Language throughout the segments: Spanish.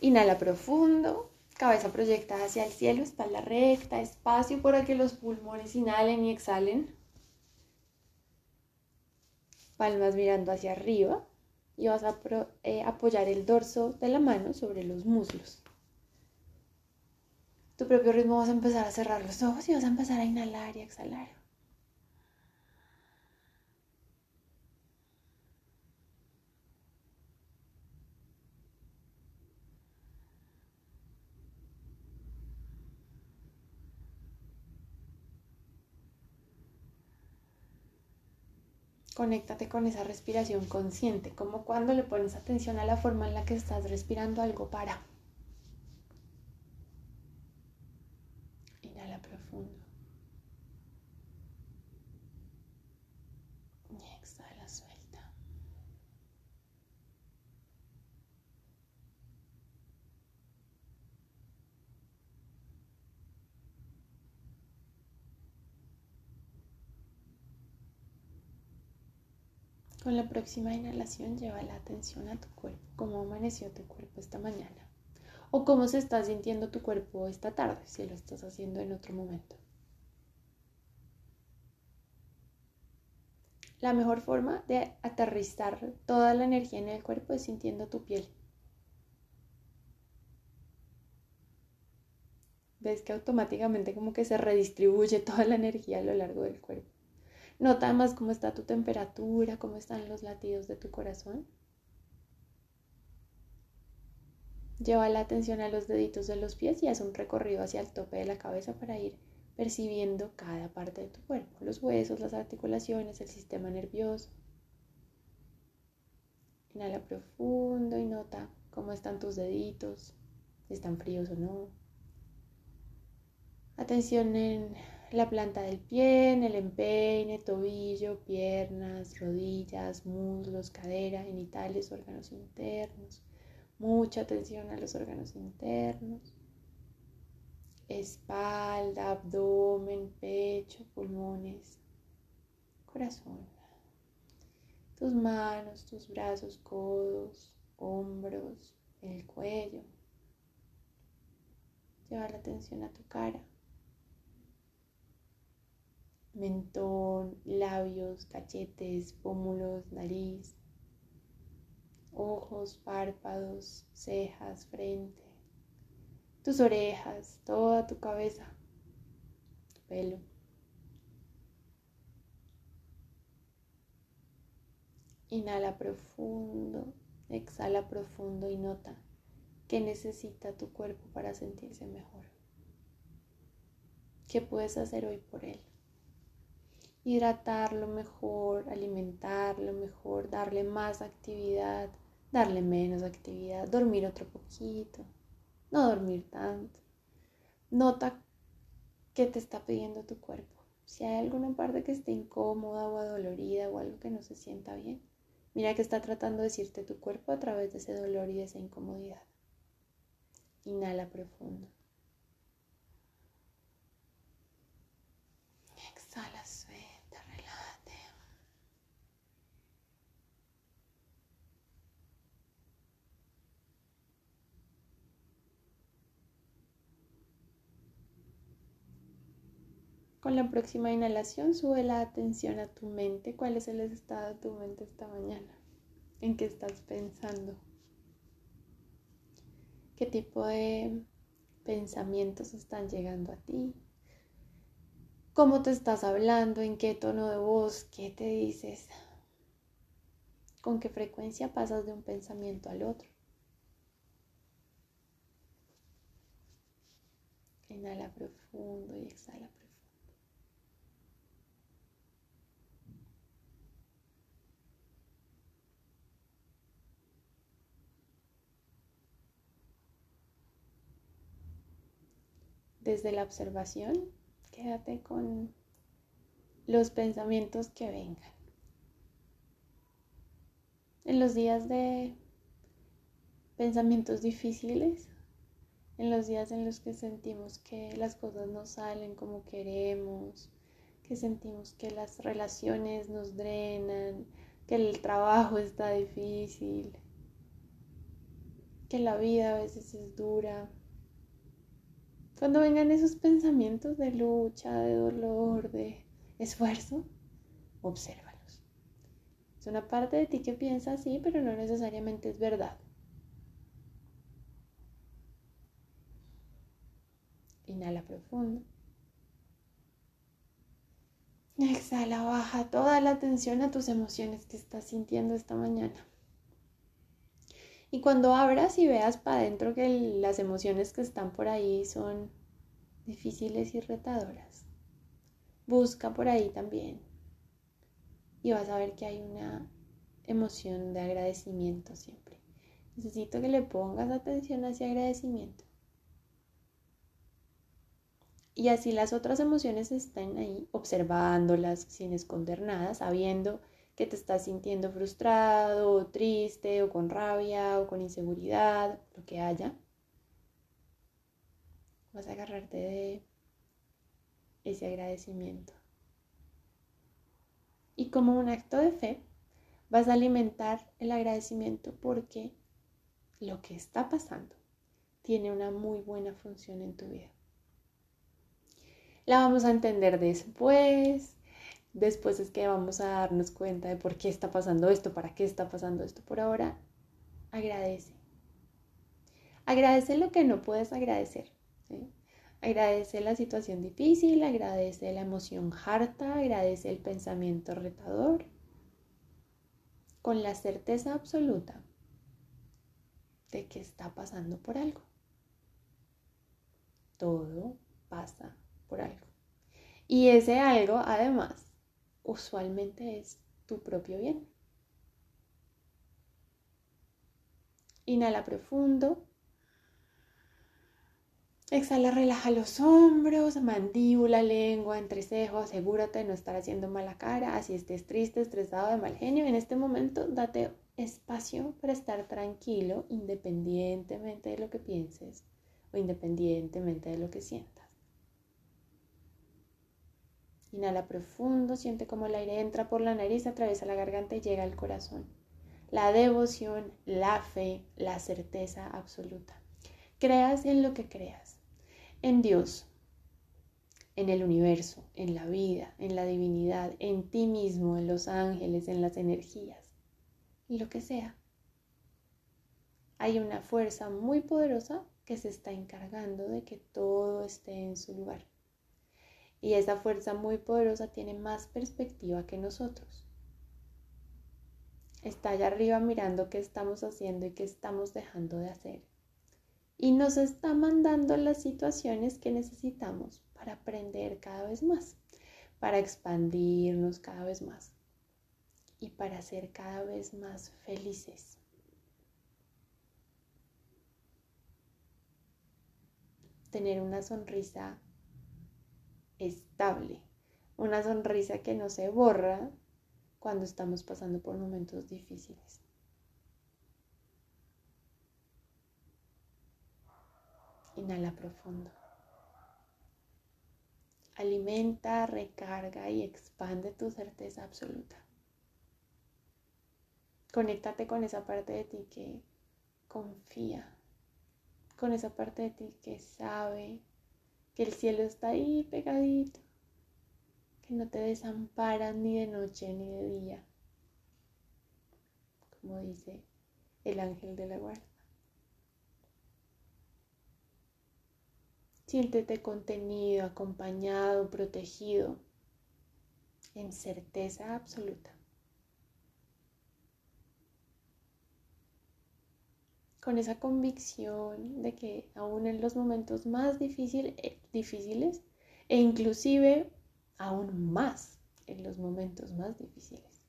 Inhala profundo, cabeza proyectada hacia el cielo, espalda recta, espacio para que los pulmones inhalen y exhalen. Palmas mirando hacia arriba y vas a eh, apoyar el dorso de la mano sobre los muslos. Tu propio ritmo vas a empezar a cerrar los ojos y vas a empezar a inhalar y exhalar. Conéctate con esa respiración consciente, como cuando le pones atención a la forma en la que estás respirando algo para. Inhala profundo. Y exhala suelta. Con la próxima inhalación lleva la atención a tu cuerpo, cómo amaneció tu cuerpo esta mañana o cómo se está sintiendo tu cuerpo esta tarde, si lo estás haciendo en otro momento. La mejor forma de aterrizar toda la energía en el cuerpo es sintiendo tu piel. Ves que automáticamente como que se redistribuye toda la energía a lo largo del cuerpo. Nota además cómo está tu temperatura, cómo están los latidos de tu corazón. Lleva la atención a los deditos de los pies y haz un recorrido hacia el tope de la cabeza para ir percibiendo cada parte de tu cuerpo, los huesos, las articulaciones, el sistema nervioso. Inhala profundo y nota cómo están tus deditos, si están fríos o no. Atención en la planta del pie, en el empeine, tobillo, piernas, rodillas, muslos, cadera, genitales, órganos internos. Mucha atención a los órganos internos. Espalda, abdomen, pecho, pulmones, corazón. Tus manos, tus brazos, codos, hombros, el cuello. Lleva la atención a tu cara mentón, labios, cachetes, pómulos, nariz, ojos, párpados, cejas, frente, tus orejas, toda tu cabeza, tu pelo. Inhala profundo, exhala profundo y nota qué necesita tu cuerpo para sentirse mejor. ¿Qué puedes hacer hoy por él? Hidratarlo mejor, alimentarlo mejor, darle más actividad, darle menos actividad, dormir otro poquito, no dormir tanto. Nota qué te está pidiendo tu cuerpo. Si hay alguna parte que esté incómoda o adolorida o algo que no se sienta bien, mira que está tratando de decirte tu cuerpo a través de ese dolor y de esa incomodidad. Inhala profundo. Con la próxima inhalación sube la atención a tu mente. ¿Cuál es el estado de tu mente esta mañana? ¿En qué estás pensando? ¿Qué tipo de pensamientos están llegando a ti? ¿Cómo te estás hablando? ¿En qué tono de voz? ¿Qué te dices? ¿Con qué frecuencia pasas de un pensamiento al otro? Inhala profundo y exhala profundo. Desde la observación, quédate con los pensamientos que vengan. En los días de pensamientos difíciles, en los días en los que sentimos que las cosas no salen como queremos, que sentimos que las relaciones nos drenan, que el trabajo está difícil, que la vida a veces es dura. Cuando vengan esos pensamientos de lucha, de dolor, de esfuerzo, obsérvalos. Es una parte de ti que piensa así, pero no necesariamente es verdad. Inhala profundo. Exhala, baja toda la atención a tus emociones que estás sintiendo esta mañana. Y cuando abras y veas para adentro que las emociones que están por ahí son difíciles y retadoras, busca por ahí también. Y vas a ver que hay una emoción de agradecimiento siempre. Necesito que le pongas atención hacia agradecimiento. Y así las otras emociones están ahí observándolas sin esconder nada, sabiendo que te estás sintiendo frustrado o triste o con rabia o con inseguridad, lo que haya, vas a agarrarte de ese agradecimiento. Y como un acto de fe, vas a alimentar el agradecimiento porque lo que está pasando tiene una muy buena función en tu vida. La vamos a entender después, Después es que vamos a darnos cuenta de por qué está pasando esto, para qué está pasando esto. Por ahora, agradece. Agradece lo que no puedes agradecer. Agradece la situación difícil, agradece la emoción harta, agradece el pensamiento retador, con la certeza absoluta de que está pasando por algo. Todo pasa por algo. Y ese algo, además, usualmente es tu propio bien. Inhala profundo. Exhala, relaja los hombros, mandíbula, lengua, entrecejo. Asegúrate de no estar haciendo mala cara. Así estés triste, estresado, de mal genio. En este momento, date espacio para estar tranquilo, independientemente de lo que pienses o independientemente de lo que sientas. Inhala profundo, siente como el aire entra por la nariz, atraviesa la garganta y llega al corazón. La devoción, la fe, la certeza absoluta. Creas en lo que creas, en Dios, en el universo, en la vida, en la divinidad, en ti mismo, en los ángeles, en las energías, y lo que sea. Hay una fuerza muy poderosa que se está encargando de que todo esté en su lugar. Y esa fuerza muy poderosa tiene más perspectiva que nosotros. Está allá arriba mirando qué estamos haciendo y qué estamos dejando de hacer. Y nos está mandando las situaciones que necesitamos para aprender cada vez más, para expandirnos cada vez más y para ser cada vez más felices. Tener una sonrisa estable, una sonrisa que no se borra cuando estamos pasando por momentos difíciles. Inhala profundo. Alimenta, recarga y expande tu certeza absoluta. Conéctate con esa parte de ti que confía, con esa parte de ti que sabe que el cielo está ahí pegadito, que no te desamparan ni de noche ni de día, como dice el ángel de la guarda. Siéntete contenido, acompañado, protegido, en certeza absoluta. Con esa convicción de que aún en los momentos más eh, difíciles e inclusive aún más en los momentos más difíciles,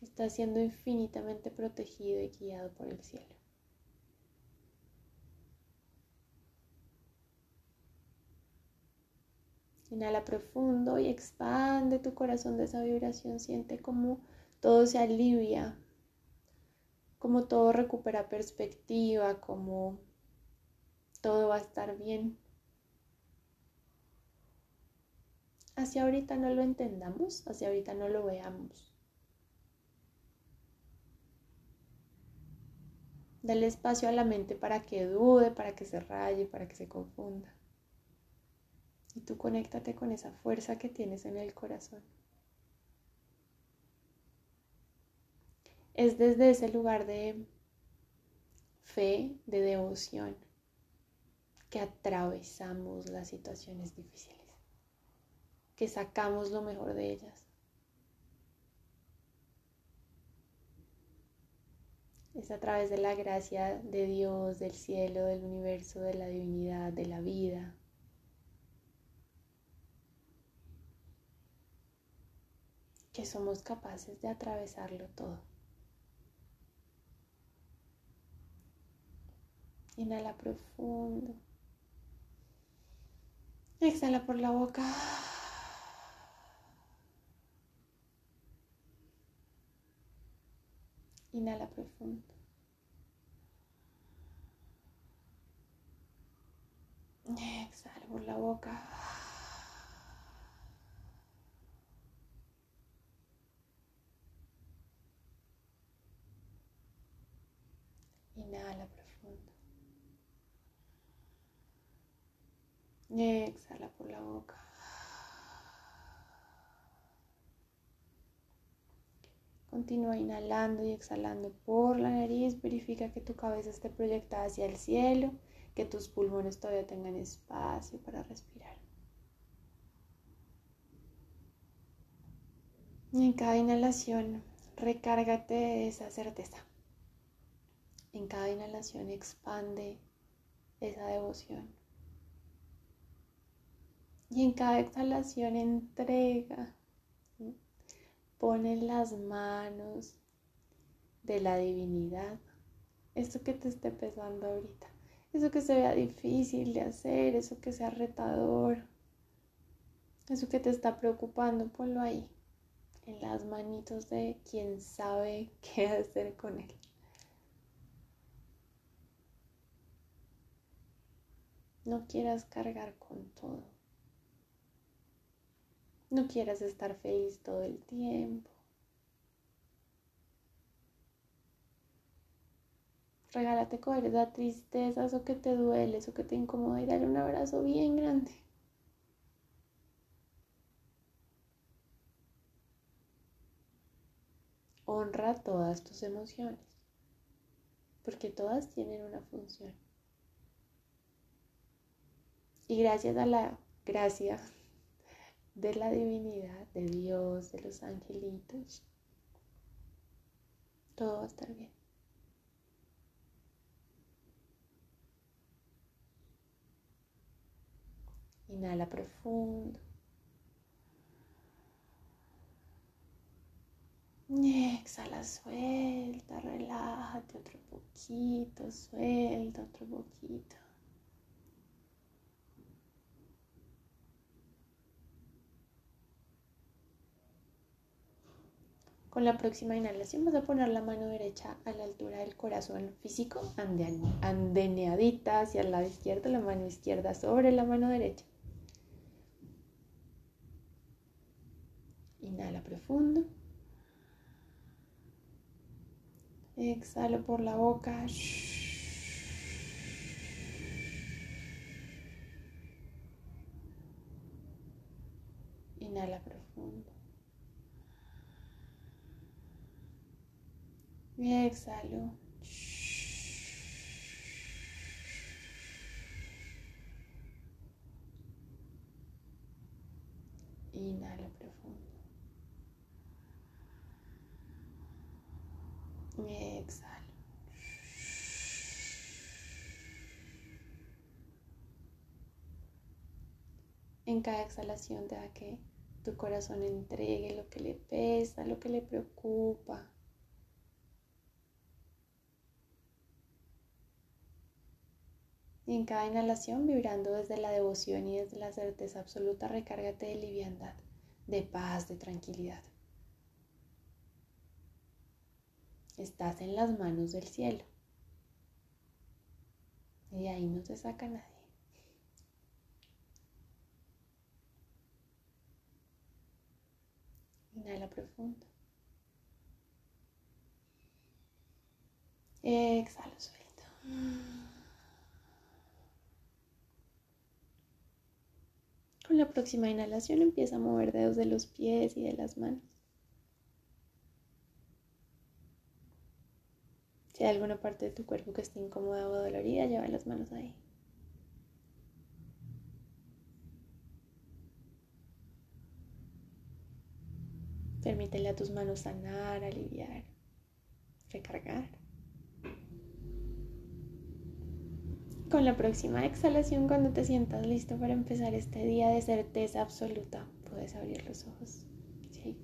está siendo infinitamente protegido y guiado por el cielo. Inhala profundo y expande tu corazón de esa vibración. Siente como todo se alivia, como todo recupera perspectiva, como todo va a estar bien. Hacia ahorita no lo entendamos, hacia ahorita no lo veamos. Dale espacio a la mente para que dude, para que se raye, para que se confunda. Y tú conéctate con esa fuerza que tienes en el corazón. Es desde ese lugar de fe, de devoción, que atravesamos las situaciones difíciles, que sacamos lo mejor de ellas. Es a través de la gracia de Dios, del cielo, del universo, de la divinidad, de la vida. que somos capaces de atravesarlo todo. Inhala profundo. Exhala por la boca. Inhala profundo. Exhala por la boca. Inhala profundo. Exhala por la boca. Continúa inhalando y exhalando por la nariz. Verifica que tu cabeza esté proyectada hacia el cielo, que tus pulmones todavía tengan espacio para respirar. Y en cada inhalación, recárgate de esa certeza. En cada inhalación expande esa devoción. Y en cada exhalación entrega Pon en las manos de la divinidad eso que te esté pesando ahorita, eso que se vea difícil de hacer, eso que sea retador, eso que te está preocupando, ponlo ahí, en las manitos de quien sabe qué hacer con él. No quieras cargar con todo. No quieras estar feliz todo el tiempo. Regálate coger esa tristeza, eso que te duele, eso que te incomoda y dale un abrazo bien grande. Honra todas tus emociones, porque todas tienen una función. Y gracias a la gracia de la divinidad, de Dios, de los angelitos, todo va a estar bien. Inhala profundo. Exhala, suelta, relájate otro poquito, suelta otro poquito. Con la próxima inhalación vas a poner la mano derecha a la altura del corazón físico, andeneadita hacia el lado izquierdo, la mano izquierda sobre la mano derecha. Inhala profundo. Exhalo por la boca. Inhala profundo. Exhalo. Inhalo profundo. Exhalo. En cada exhalación deja que tu corazón entregue lo que le pesa, lo que le preocupa. Y en cada inhalación, vibrando desde la devoción y desde la certeza absoluta, recárgate de liviandad, de paz, de tranquilidad. Estás en las manos del cielo. Y ahí no te saca nadie. Inhala profundo. Exhalo, suelto. Con la próxima inhalación empieza a mover dedos de los pies y de las manos. Si hay alguna parte de tu cuerpo que esté incómoda o dolorida, lleva las manos ahí. Permítele a tus manos sanar, aliviar, recargar. Con la próxima exhalación, cuando te sientas listo para empezar este día de certeza absoluta, puedes abrir los ojos. Sí,